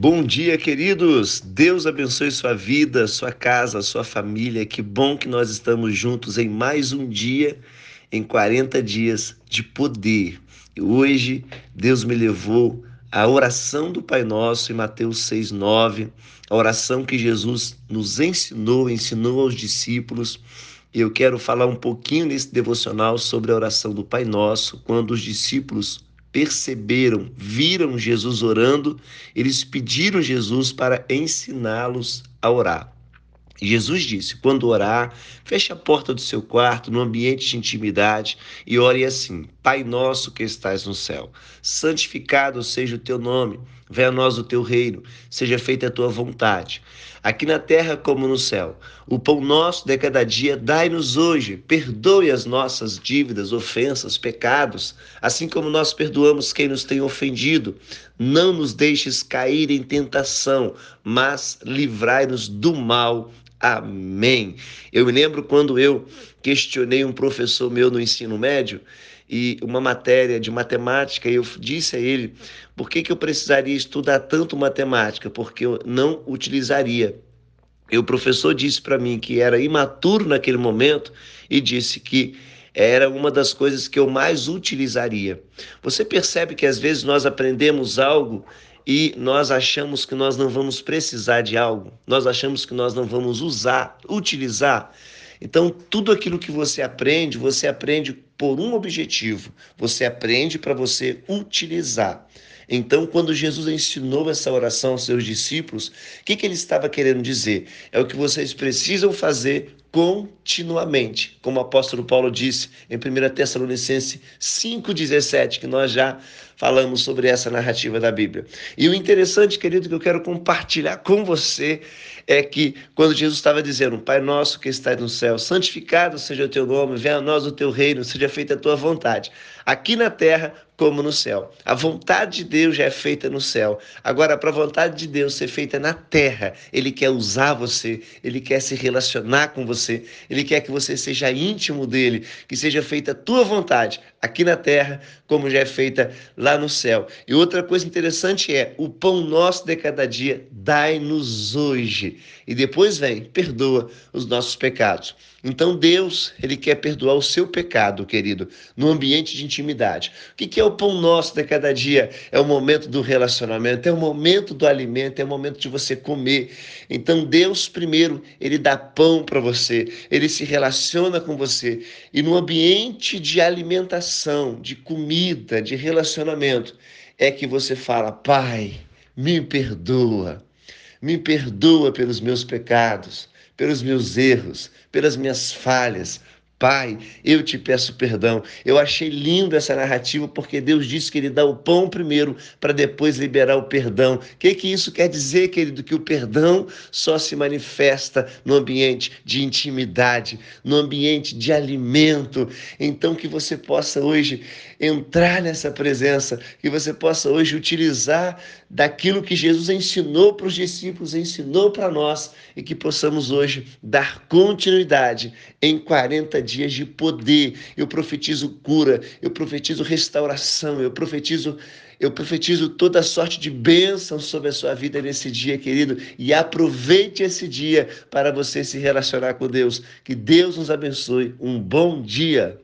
Bom dia, queridos. Deus abençoe sua vida, sua casa, sua família. Que bom que nós estamos juntos em mais um dia, em 40 dias de poder. E hoje Deus me levou à oração do Pai Nosso em Mateus 6:9, a oração que Jesus nos ensinou, ensinou aos discípulos. Eu quero falar um pouquinho nesse devocional sobre a oração do Pai Nosso, quando os discípulos perceberam, viram Jesus orando, eles pediram Jesus para ensiná-los a orar. Jesus disse: quando orar, feche a porta do seu quarto, no ambiente de intimidade, e ore assim: Pai nosso que estás no céu, santificado seja o teu nome, venha a nós o teu reino, seja feita a tua vontade, aqui na terra como no céu. O pão nosso de cada dia dai-nos hoje, perdoe as nossas dívidas, ofensas, pecados, assim como nós perdoamos quem nos tem ofendido. Não nos deixes cair em tentação, mas livrai-nos do mal. Amém. Eu me lembro quando eu questionei um professor meu no ensino médio e uma matéria de matemática, e eu disse a ele por que, que eu precisaria estudar tanto matemática, porque eu não utilizaria. E o professor disse para mim que era imaturo naquele momento e disse que era uma das coisas que eu mais utilizaria. Você percebe que às vezes nós aprendemos algo e nós achamos que nós não vamos precisar de algo, nós achamos que nós não vamos usar, utilizar. Então, tudo aquilo que você aprende, você aprende por um objetivo, você aprende para você utilizar. Então, quando Jesus ensinou essa oração aos seus discípulos, o que, que ele estava querendo dizer? É o que vocês precisam fazer continuamente, como o apóstolo Paulo disse em 1 Tessalonicenses 5,17, que nós já falamos sobre essa narrativa da Bíblia. E o interessante, querido, que eu quero compartilhar com você é que quando Jesus estava dizendo, Pai nosso que estás no céu, santificado seja o teu nome, venha a nós o teu reino, seja feita a tua vontade, aqui na terra como no céu. A vontade de Deus já é feita no céu. Agora, para a vontade de Deus ser feita na terra, Ele quer usar você, Ele quer se relacionar com você, Ele quer que você seja íntimo dele, que seja feita a tua vontade aqui na terra, como já é feita lá no céu. E outra coisa interessante é: o pão nosso de cada dia, dai-nos hoje. E depois vem, perdoa os nossos pecados. Então Deus, Ele quer perdoar o seu pecado, querido, no ambiente de intimidade. O que é o pão nosso de cada dia? É o momento do relacionamento, é o momento do alimento, é o momento de você comer. Então Deus, primeiro, Ele dá pão para você, Ele se relaciona com você. E no ambiente de alimentação, de comida, de relacionamento, é que você fala, Pai, me perdoa, me perdoa pelos meus pecados pelos meus erros, pelas minhas falhas, Pai, eu te peço perdão. Eu achei lindo essa narrativa porque Deus disse que ele dá o pão primeiro para depois liberar o perdão. O que, que isso quer dizer, querido? Que o perdão só se manifesta no ambiente de intimidade, no ambiente de alimento. Então, que você possa hoje entrar nessa presença, que você possa hoje utilizar daquilo que Jesus ensinou para os discípulos, ensinou para nós e que possamos hoje dar continuidade em 40 dias de poder. Eu profetizo cura, eu profetizo restauração, eu profetizo eu profetizo toda sorte de bênção sobre a sua vida nesse dia, querido, e aproveite esse dia para você se relacionar com Deus. Que Deus nos abençoe. Um bom dia.